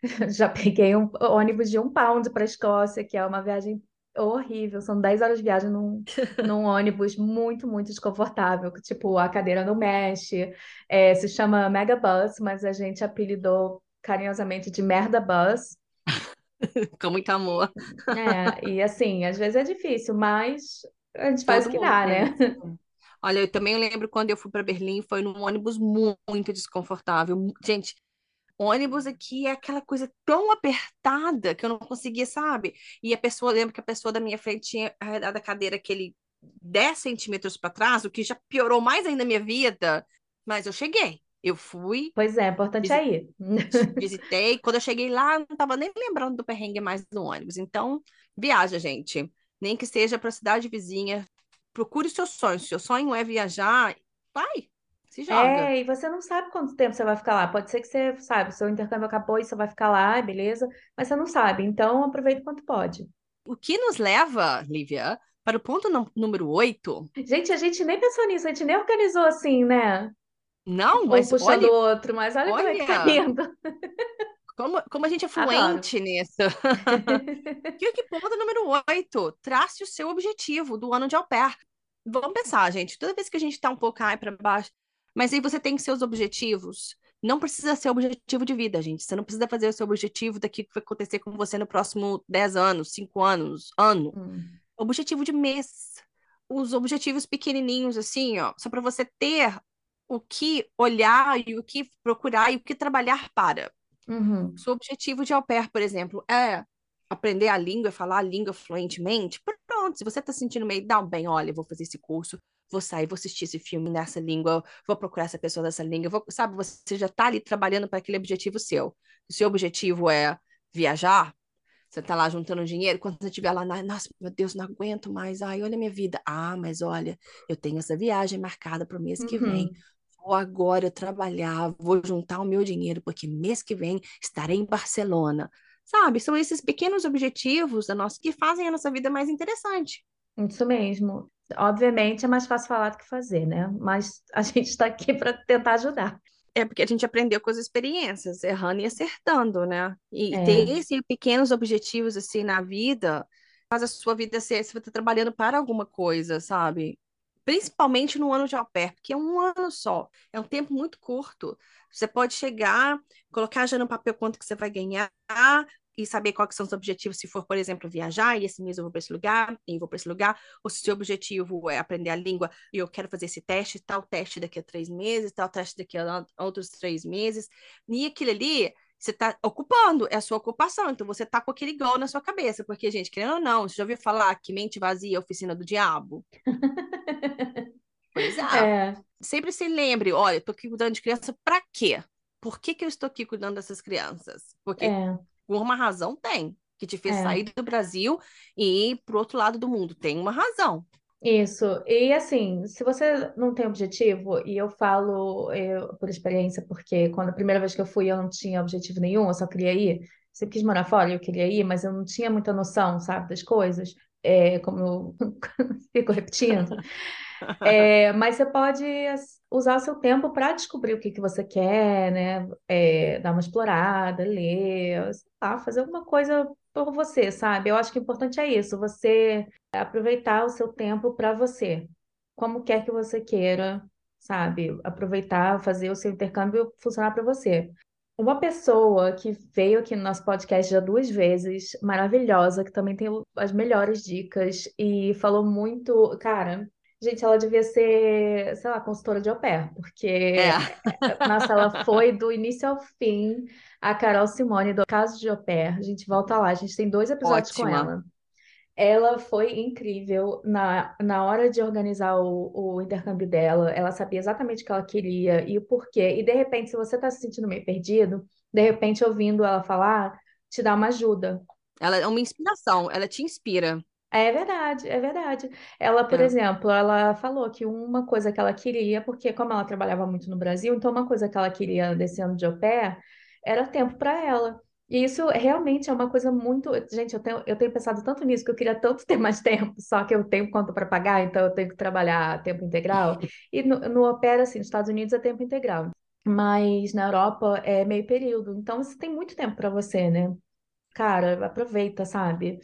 <laughs> já peguei um ônibus de um pound para a Escócia, que é uma viagem horrível. São 10 horas de viagem num, <laughs> num ônibus muito, muito desconfortável. que, Tipo, a cadeira não mexe. É, se chama Megabus, mas a gente apelidou carinhosamente de Merda Bus. <laughs> Com muito amor. É, e assim, às vezes é difícil, mas a gente faz o Todo que dá, né? Olha, eu também lembro quando eu fui para Berlim, foi num ônibus mu- muito desconfortável. Gente, ônibus aqui é aquela coisa tão apertada que eu não conseguia, sabe? E a pessoa, lembro que a pessoa da minha frente tinha arredado a cadeira aquele 10 centímetros para trás, o que já piorou mais ainda a minha vida. Mas eu cheguei. Eu fui, Pois é, importante é visi- ir. <laughs> <laughs> visitei. Quando eu cheguei lá, eu não tava nem lembrando do perrengue mais do ônibus. Então, viaja, gente. Nem que seja para a cidade vizinha. Procure o seu sonho. Se seu sonho é viajar, vai, se joga. É, e você não sabe quanto tempo você vai ficar lá. Pode ser que você, sabe, o seu intercâmbio acabou e você vai ficar lá, beleza, mas você não sabe. Então, aproveita quanto pode. O que nos leva, Lívia, para o ponto nú- número 8. Gente, a gente nem pensou nisso, a gente nem organizou assim, né? Não, Um mas puxando olha, o outro, mas olha como é que tá olha indo. <laughs> como, como a gente é Adoro. fluente nisso. Que, que ponto número 8? Trace o seu objetivo do ano de au pair. Vamos pensar, gente, toda vez que a gente tá um pouco aí para baixo, mas aí você tem seus objetivos. Não precisa ser objetivo de vida, gente. Você não precisa fazer o seu objetivo daquilo que vai acontecer com você no próximo 10 anos, 5 anos, ano. Hum. Objetivo de mês. Os objetivos pequenininhos, assim, ó, só para você ter o que olhar e o que procurar e o que trabalhar para. Uhum. Se o objetivo de au pair, por exemplo, é aprender a língua, falar a língua fluentemente, pronto, se você está sentindo meio down, bem, olha, vou fazer esse curso, vou sair, vou assistir esse filme nessa língua, vou procurar essa pessoa dessa língua, vou, sabe, você já está ali trabalhando para aquele objetivo seu. O seu objetivo é viajar, você está lá juntando dinheiro, quando você estiver lá, nossa, meu Deus, não aguento mais, ai, olha a minha vida. Ah, mas olha, eu tenho essa viagem marcada para o mês que vem. Vou agora trabalhar, vou juntar o meu dinheiro, porque mês que vem estarei em Barcelona. Sabe? São esses pequenos objetivos da nossa que fazem a nossa vida mais interessante. Isso mesmo. Obviamente é mais fácil falar do que fazer, né? Mas a <laughs> gente está aqui para tentar ajudar. É porque a gente aprendeu com as experiências, errando e acertando, né? E ter É, esses pequenos objetivos assim na vida faz a sua vida ser, você está trabalhando para alguma coisa, sabe? Principalmente no ano de au pair, porque é um ano só, é um tempo muito curto. Você pode chegar, colocar já no papel quanto que você vai ganhar e saber quais são os objetivos, se for, por exemplo, viajar, e esse mês eu vou para esse lugar, e vou para esse lugar, ou se o seu objetivo é aprender a língua e eu quero fazer esse teste, tal teste daqui a três meses, tal teste daqui a outros três meses, e aquilo ali você está ocupando, é a sua ocupação, então você está com aquele goal na sua cabeça, porque, gente, querendo ou não, você já ouviu falar que mente vazia é oficina do diabo? <laughs> Pois é. é, Sempre se lembre, olha, tô aqui cuidando de criança para quê? Por que que eu estou aqui cuidando dessas crianças? Porque é, por uma razão tem, que te fez é. sair do Brasil e ir pro outro lado do mundo. Tem uma razão. Isso. E assim, se você não tem objetivo, e eu falo eu, por experiência, porque quando a primeira vez que eu fui eu não tinha objetivo nenhum, eu só queria ir. Sempre quis morar fora, eu queria ir, mas eu não tinha muita noção, sabe, das coisas. É, como eu <laughs> fico repetindo. É, <laughs> mas você pode usar o seu tempo para descobrir o que que você quer, né? É, dar uma explorada, ler, sei lá, fazer alguma coisa por você, sabe? Eu acho que o importante é isso, você aproveitar o seu tempo para você, como quer que você queira, sabe? Aproveitar, fazer o seu intercâmbio funcionar para você. Uma pessoa que veio aqui no nosso podcast já duas vezes, maravilhosa, que também tem as melhores dicas e falou muito, cara, gente, ela devia ser, sei lá, consultora de au pair, porque, É. <laughs> nossa, ela foi do início ao fim, a Carol Simone do Caso de Au Pair. A gente volta lá, a gente tem dois episódios com Ótima. ela. Ela foi incrível na, na hora de organizar o, o intercâmbio dela. Ela sabia exatamente o que ela queria e o porquê. E de repente, se você está se sentindo meio perdido, de repente, ouvindo ela falar, te dá uma ajuda. Ela é uma inspiração, ela te inspira. É verdade, é verdade. Ela, por É. exemplo, ela falou que uma coisa que ela queria, porque como ela trabalhava muito no Brasil, então uma coisa que ela queria desse ano de au pair era tempo para ela. E isso realmente é uma coisa muito. Gente, eu tenho, eu tenho pensado tanto nisso que eu queria tanto <laughs> ter mais tempo, só que eu tenho conta para pagar, então eu tenho que trabalhar tempo integral. E no, no au pair, assim, nos Estados Unidos é tempo integral, mas na Europa é meio período. Então você tem muito tempo para você, né? Cara, aproveita, sabe?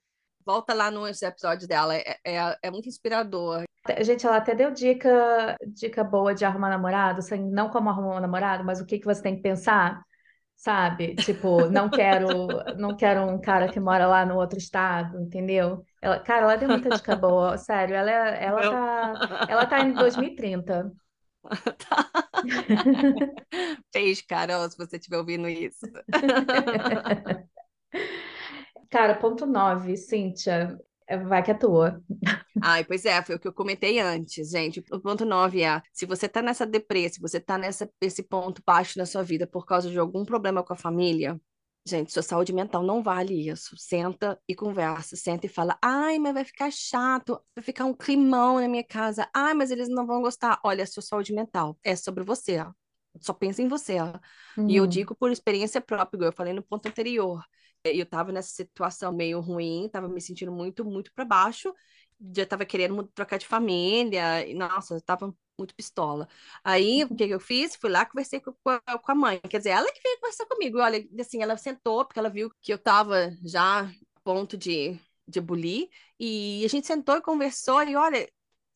Volta lá nos episódios dela, é, é, é muito inspirador. Gente, ela até deu dica, dica boa de arrumar namorado, assim, não como arrumar um namorado, mas o que que você tem que pensar, sabe? Tipo, não <laughs> quero, não quero um cara que mora lá no outro estado, entendeu? Ela, cara, ela deu muita dica boa, <laughs> sério. Ela, ela tá, <laughs> ela tá em 2030. Fez, Carol, se você estiver ouvindo isso. Cara, ponto 9, Cíntia, vai que é tua. Ai, pois é, foi o que eu comentei antes, gente. O ponto 9 é: se você tá nessa depressa, se você tá nessa, nesse ponto baixo na sua vida por causa de algum problema com a família, gente, sua saúde mental não vale isso. Senta e conversa, senta e fala: ai, mas vai ficar chato, vai ficar um climão na minha casa, ai, mas eles não vão gostar. Olha, sua saúde mental é sobre você, ó. Só pensa em você, ó. E eu Uhum. digo por experiência própria, eu falei no ponto anterior. Eh, Eu tava nessa situação meio ruim, tava me sentindo muito, muito para baixo, já tava querendo trocar de família, e nossa, eu tava muito pistola. Aí, o que eu fiz? Fui lá, conversei com, a com a mãe. Quer dizer, ela que veio conversar comigo. Olha, assim, ela sentou, porque ela viu que eu tava já a ponto de, de bulir, e a gente sentou e conversou, e olha,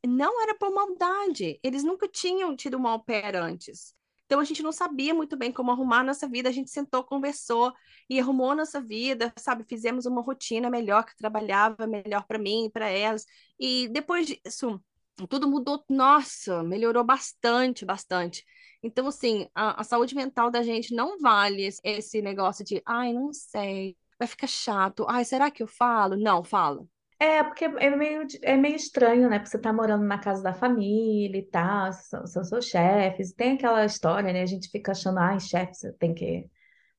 não era por maldade. Eles nunca tinham tido uma au pair antes. Então a gente não sabia muito bem como arrumar a nossa vida. A gente sentou, conversou e arrumou a nossa vida, sabe? Fizemos uma rotina melhor que trabalhava melhor para mim, para elas. E depois disso, tudo mudou. Nossa, melhorou bastante, bastante. Então, assim, a, a saúde mental da gente não vale esse, negócio de, ai, não sei, vai ficar chato. Ai, será que eu falo? Não, fala. É, porque é meio, é meio estranho, né? Porque você tá morando na casa da família e tal, são, são seus chefes, tem aquela história, né? A gente fica achando, ai, chefe, você tem que,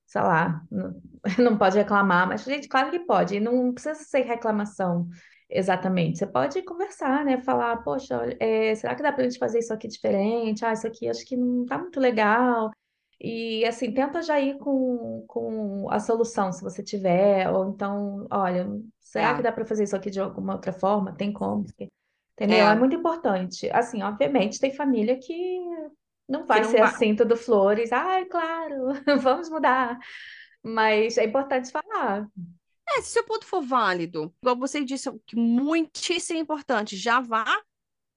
sei lá, não, <laughs> não pode reclamar, mas, gente, claro que pode, não precisa ser reclamação exatamente. Você pode conversar, né? Falar, poxa, é, será que dá pra gente fazer isso aqui diferente? Ah, isso aqui acho que não tá muito legal. E assim, tenta já ir com, com a solução, se você tiver, ou então, olha, será que É, dá para fazer isso aqui de alguma outra forma? Tem como? Entendeu? É é, muito importante. Assim, obviamente, tem família que não que vai não ser vai. assim, tudo flores. Ai, claro, <laughs> vamos mudar. Mas é importante falar. É, se seu ponto for válido, igual você disse, que muitíssimo importante, já vá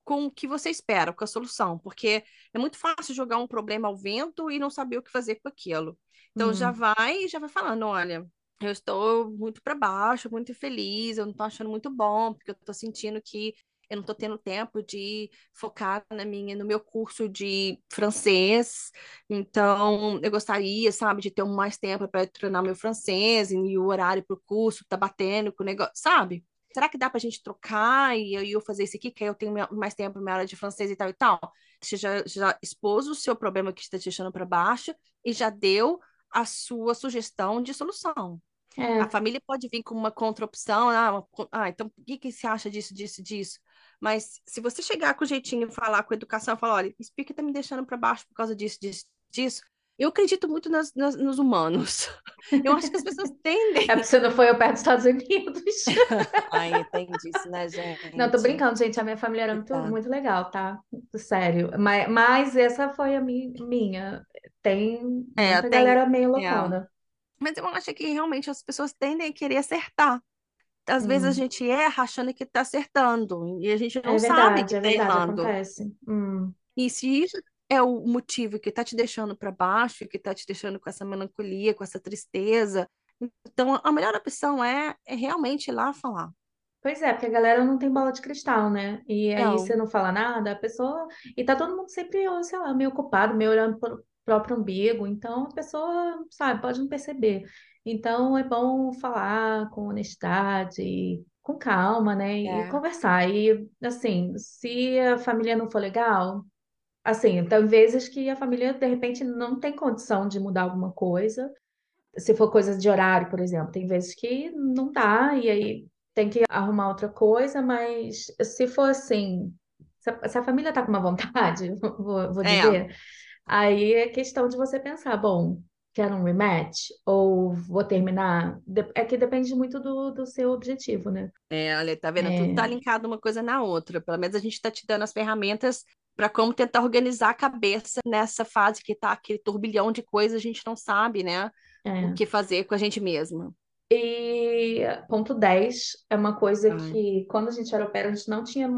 com o que você espera, com a solução, porque é muito fácil jogar um problema ao vento e não saber o que fazer com aquilo. Então já Hum, vai, já vai falando, olha, eu estou muito para baixo, muito infeliz, eu não estou achando muito bom, porque eu estou sentindo que eu não estou tendo tempo de focar na minha, no meu curso de francês. Então, eu gostaria, sabe, de ter mais tempo para treinar meu francês e o horário para o curso tá batendo com o negócio, sabe? será que dá pra gente trocar e eu, fazer isso aqui, que aí eu tenho mais tempo na minha aula de francês e tal e tal? Você já, já expôs o seu problema que está te deixando para baixo e já deu a sua sugestão de solução. A é, família pode vir com uma contra-opção, ah, uma, ah, então o que, que você acha disso, disso, disso? Mas se você chegar com jeitinho e falar com educação, falar, olha, isso aqui tá me deixando para baixo por causa disso, disso, disso, Eu acredito muito nas, nas, nos humanos. <laughs> Eu acho que as pessoas tendem. É porque você não foi ao pé dos Estados Unidos. <laughs> Ai, tem disso, né, gente? Não, tô brincando, gente. A minha família era muito, Tá. muito legal, tá? Sério. Mas, mas essa foi a mi- minha. Tem É, muita tem. galera meio É. loucona. Mas eu acho que realmente as pessoas tendem a querer acertar. Às vezes a Hum. gente erra achando que está acertando e a gente não É sabe verdade, que é está verdade, errando. acontece. Hum. E se isso é o motivo que está te deixando para baixo, que está te deixando com essa melancolia, com essa tristeza, então a melhor opção é, é realmente ir lá falar. Pois é, porque a galera não tem bola de cristal, né? E aí Não. você não fala nada, a pessoa. E tá todo mundo sempre, sei lá, meio ocupado, meio olhando próprio umbigo. Então a pessoa, sabe, pode não perceber. Então é bom falar com honestidade, com calma, né? E É. conversar. E assim, se a família não for legal, assim, tem vezes que a família de repente não tem condição de mudar alguma coisa. Se for coisa de horário, por exemplo, tem vezes que não dá, e aí tem que arrumar outra coisa, mas se for assim, se a, se a família tá com uma vontade, <laughs> vou, vou É. dizer, aí é questão de você pensar, bom, quero um rematch ou vou terminar? É que depende muito do, do seu objetivo, né? É, olha, tá vendo? Tudo É. tá linkado uma coisa na outra. Pelo menos a gente tá te dando as ferramentas para como tentar organizar a cabeça nessa fase que tá aquele turbilhão de coisas, a gente não sabe, né? É. O que fazer com a gente mesma. E ponto 10 é uma coisa que, quando a gente era pair, a gente não tinha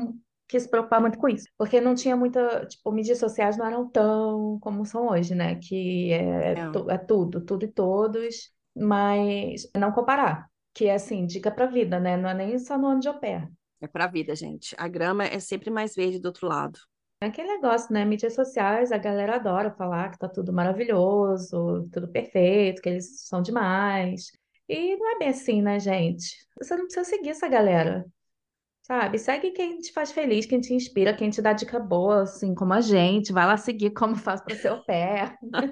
que se preocupar muito com isso. Porque não tinha muita, tipo, mídias sociais não eram tão como são hoje, né? Que é, É. é tudo, tudo e todos, mas não comparar. Que é assim, dica pra vida, né? Não é nem só no ano de au pair. É pra vida, gente. A grama é sempre mais verde do outro lado. É aquele negócio, né? Mídias sociais, a galera adora falar que tá tudo maravilhoso, tudo perfeito, que eles são demais. E não é bem assim, né, gente? Você não precisa seguir essa galera, sabe? Segue quem te faz feliz, quem te inspira, quem te dá dica boa, assim como a gente. Vai lá seguir como faz para o seu pé, <laughs>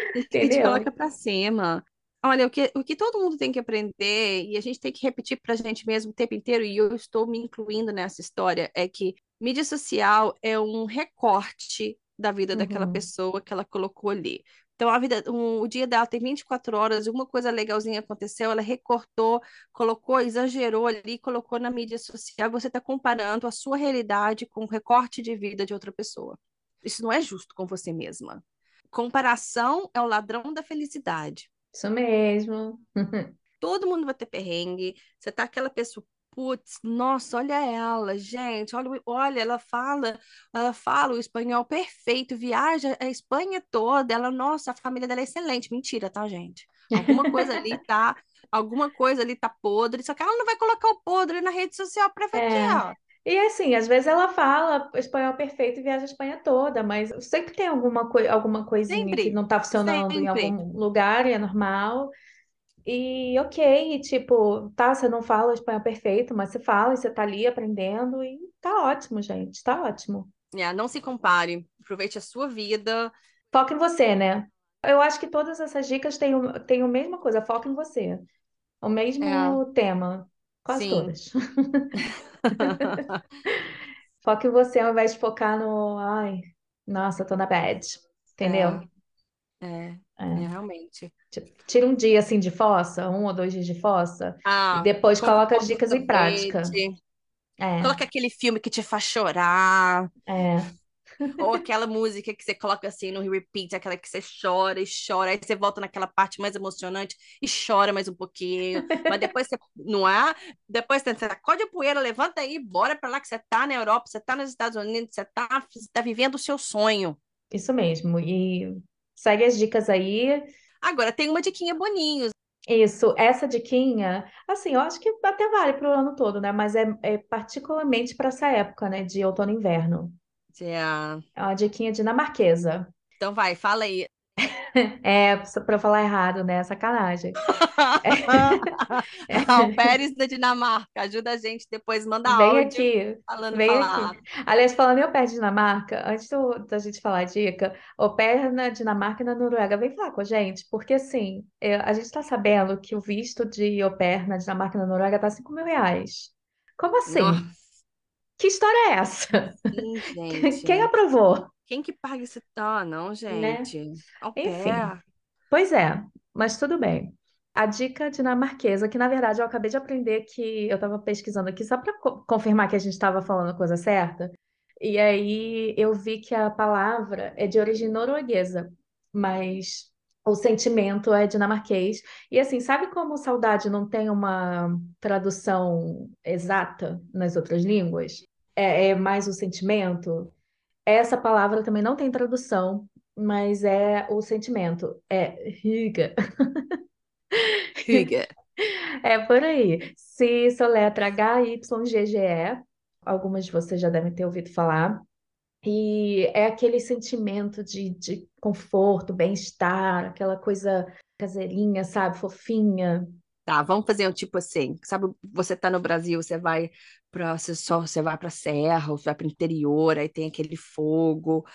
<laughs> E te coloca pra cima. Olha, o que, o que todo mundo tem que aprender, e a gente tem que repetir pra gente mesmo o tempo inteiro, e eu estou me incluindo nessa história, é que mídia social é um recorte da vida daquela Uhum. pessoa que ela colocou ali. Então, a vida, um- o dia dela tem 24 horas, alguma coisa legalzinha aconteceu, ela recortou, colocou, exagerou ali, colocou na mídia social. Você está comparando a sua realidade com o recorte de vida de outra pessoa. Isso não é justo com você mesma. Comparação é o ladrão da felicidade. Isso mesmo. <laughs> Todo mundo vai ter perrengue. Você tá aquela pessoa, putz, nossa, olha ela, gente, olha, olha, ela fala, ela fala o espanhol perfeito, viaja a Espanha toda. Ela, nossa, a família dela é excelente. Mentira, tá, gente? Alguma coisa ali <laughs> tá, alguma coisa ali tá podre, só que ela não vai colocar o podre na rede social pra ver É. ó. E assim, às vezes ela fala espanhol perfeito e viaja a Espanha toda, mas sempre tem alguma, coi alguma coisinha que Sempre, não tá funcionando em sempre. algum lugar e é normal. E ok, tipo, tá, você não fala espanhol perfeito, mas você fala e você tá ali aprendendo e tá ótimo, gente, tá ótimo. É, não se compare, aproveite a sua vida. Foca em você, né? Eu acho que todas essas dicas têm, têm a mesma coisa, foca em você. O É, mesmo tema, quase sim. todas. <laughs> Foca em você ao invés de focar no, ai, nossa, tô na bad, entendeu? É, é, é, É. realmente. Tira um dia assim de fossa, um ou dois dias de fossa, e Ah, depois compra um coloca as dicas em prática. É, Coloca aquele filme que te faz chorar. é. Ou aquela música que você coloca assim no repeat, aquela que você chora e chora, aí você volta naquela parte mais emocionante e chora mais um pouquinho. Mas depois você, não é? Depois você sacode a poeira, levanta aí, bora pra lá que você tá na Europa, você tá nos Estados Unidos, você tá, você tá vivendo o seu sonho. Isso mesmo. E segue as dicas aí. Agora, tem uma diquinha boninho. Isso, essa diquinha, assim, eu acho que até vale para o ano todo, né? Mas é, é particularmente para essa época, né? De outono e inverno. É, É uma diquinha dinamarquesa. Então vai, fala aí. <laughs> É, para eu falar errado, né? Sacanagem. <laughs> É, Au Pérez da Dinamarca, ajuda a gente depois, manda vem áudio aqui, falando vem falar. aqui. Aliás, falando em pair de Dinamarca, antes do- da gente falar a dica, au pair na Dinamarca e na Noruega, vem falar com a gente, porque assim, é, a gente tá sabendo que o visto de au pair na Dinamarca e na Noruega tá 5 mil reais. Como assim? Nossa, Que história é essa? sim, Quem aprovou? Quem que paga esse... Ah, não, né? gente. Au Enfim. pair. Pois é, mas tudo bem. A dica dinamarquesa, que na verdade eu acabei de aprender que eu estava pesquisando aqui só para confirmar que a gente estava falando a coisa certa. E aí eu vi que a palavra é de origem norueguesa, mas o sentimento é dinamarquês. E assim, sabe como saudade não tem uma tradução exata nas outras línguas? É, é mais o sentimento? Essa palavra também não tem tradução, mas é o sentimento. É hygge. <laughs> Hygge. É por aí. Se soletra H-Y-G-G-E, algumas de vocês já devem ter ouvido falar. E é aquele sentimento de, de conforto, bem-estar, aquela coisa caseirinha, sabe, fofinha. Tá, vamos fazer um tipo assim. Sabe, você tá no Brasil, você vai para você só você vai para serra, você vai para interior, aí tem aquele fogo,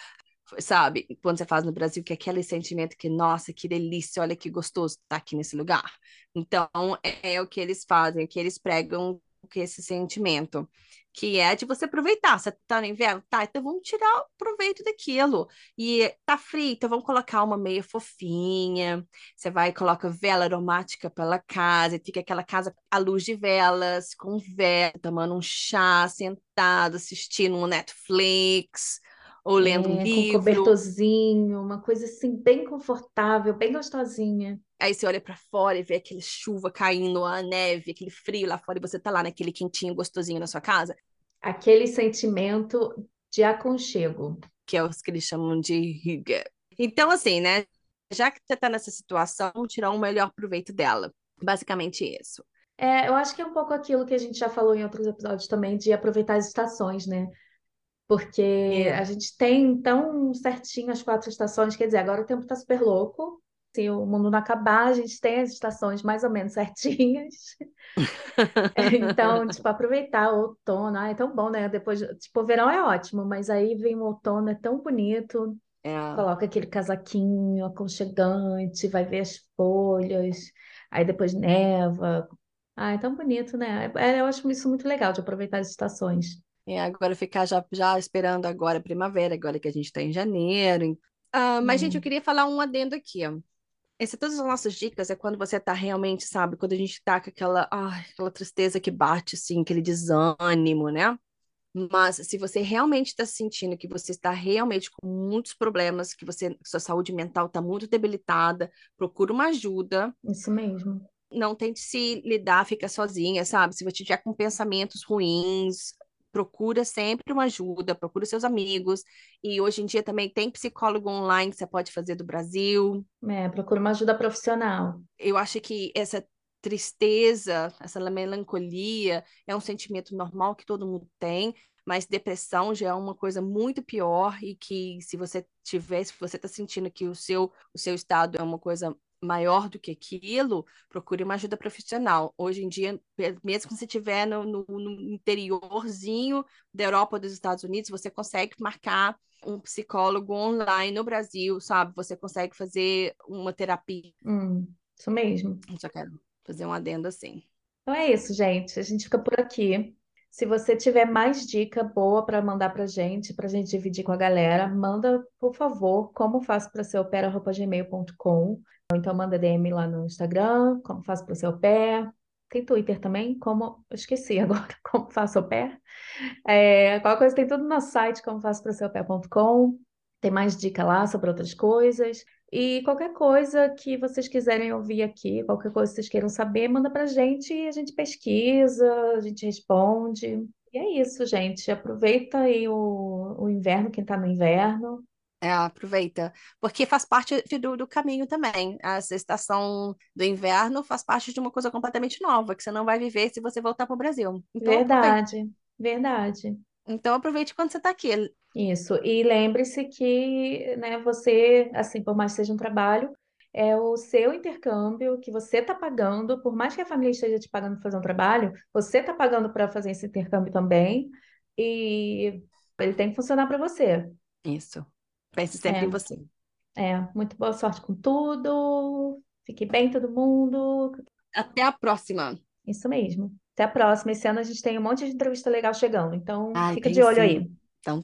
sabe? Quando você faz no Brasil, que é aquele sentimento que, nossa, que delícia, olha que gostoso estar aqui nesse lugar. Então, é, é o que eles fazem, o que eles pregam que esse sentimento, que é de você aproveitar. Você tá no inverno? Tá, então vamos tirar o proveito daquilo. E tá frio, então vamos colocar uma meia fofinha. Você vai e coloca vela aromática pela casa, e fica aquela casa à luz de velas, com vela, tomando um chá, sentado, assistindo um Netflix ou lendo um É, com livro. cobertorzinho, uma coisa assim bem confortável, bem gostosinha. Aí você olha pra fora e vê aquele chuva caindo, a neve, aquele frio lá fora, e você tá lá naquele quentinho gostosinho na sua casa, Aquele sentimento de aconchego. que é os que eles chamam de hygge. Então, assim, né? Já que você tá nessa situação, tirar o melhor proveito dela. Basicamente isso. É, eu acho que é um pouco aquilo que a gente já falou em outros episódios também, de aproveitar as estações, né? Porque É. a gente tem tão certinho as quatro estações, quer dizer, agora o tempo tá super louco. Se o mundo não acabar, a gente tem as estações mais ou menos certinhas. <laughs> Então, tipo, aproveitar o outono, ah, é tão bom, né? Depois, tipo, o verão é ótimo, mas aí vem o outono, é tão bonito. É. Coloca aquele casaquinho aconchegante, vai ver as folhas, aí depois neva. Ah, é tão bonito, né? É, eu acho isso muito legal de aproveitar as estações. É, agora ficar já, já esperando agora a primavera, agora que a gente está em janeiro. Ah, mas, gente, eu Hum, queria falar um adendo aqui, ó. Essas todas as nossas dicas é quando você tá realmente, sabe, quando a gente tá com aquela, ai, aquela tristeza que bate, assim, aquele desânimo, né? Mas se você realmente está sentindo que você está realmente com muitos problemas, que você, sua saúde mental está muito debilitada, procura uma ajuda. isso mesmo. Não tente se lidar, fica sozinha, sabe? Se você tiver com pensamentos ruins, procura sempre uma ajuda, procura seus amigos. E hoje em dia também tem psicólogo online que você pode fazer do Brasil. É, procura uma ajuda profissional. Eu acho que essa tristeza, essa melancolia é um sentimento normal que todo mundo tem, mas depressão já é uma coisa muito pior e que se você tiver, se você está sentindo que o seu, o seu estado é uma coisa maior do que aquilo, procure uma ajuda profissional. Hoje em dia, mesmo que você estiver no, no, no interiorzinho da Europa ou dos Estados Unidos, você consegue marcar um psicólogo online no Brasil, sabe? Você consegue fazer uma terapia. Hum, isso mesmo. Eu Só quero fazer um adendo assim. Então é isso, gente. A gente fica por aqui. Se você tiver mais dica boa para mandar pra gente, pra gente dividir com a galera, manda, por favor, como faço para ser. Ou então manda DM lá no Instagram, como faço para ser pair. Tem Twitter também, como eu esqueci <laughs> agora, como faço au pair. É, qualquer coisa tem tudo no nosso site, como faço para ser pair.com. Tem mais dica lá sobre outras coisas. E qualquer coisa que vocês quiserem ouvir aqui, qualquer coisa que vocês queiram saber, manda pra gente e a gente pesquisa, a gente responde. E é isso, gente. Aproveita aí o, o inverno, quem tá no inverno. É, aproveita, porque faz parte do, do caminho também. Essa estação do inverno faz parte de uma coisa completamente nova, que você não vai viver se você voltar para o Brasil. Então. Verdade, verdade. Então aproveite quando você está aqui. Isso. E lembre-se que, né, você, assim, por mais que seja um trabalho, é o seu intercâmbio que você está pagando, por mais que a família esteja te pagando para fazer um trabalho, você está pagando para fazer esse intercâmbio também, e ele tem que funcionar para você. Isso. Pense sempre em É, você. é. Muito boa sorte com tudo. Fique bem, todo mundo. Até a próxima. Isso mesmo. Até a próxima. Esse ano a gente tem um monte de entrevista legal chegando, então Ai, fica de olho sim. aí. Então,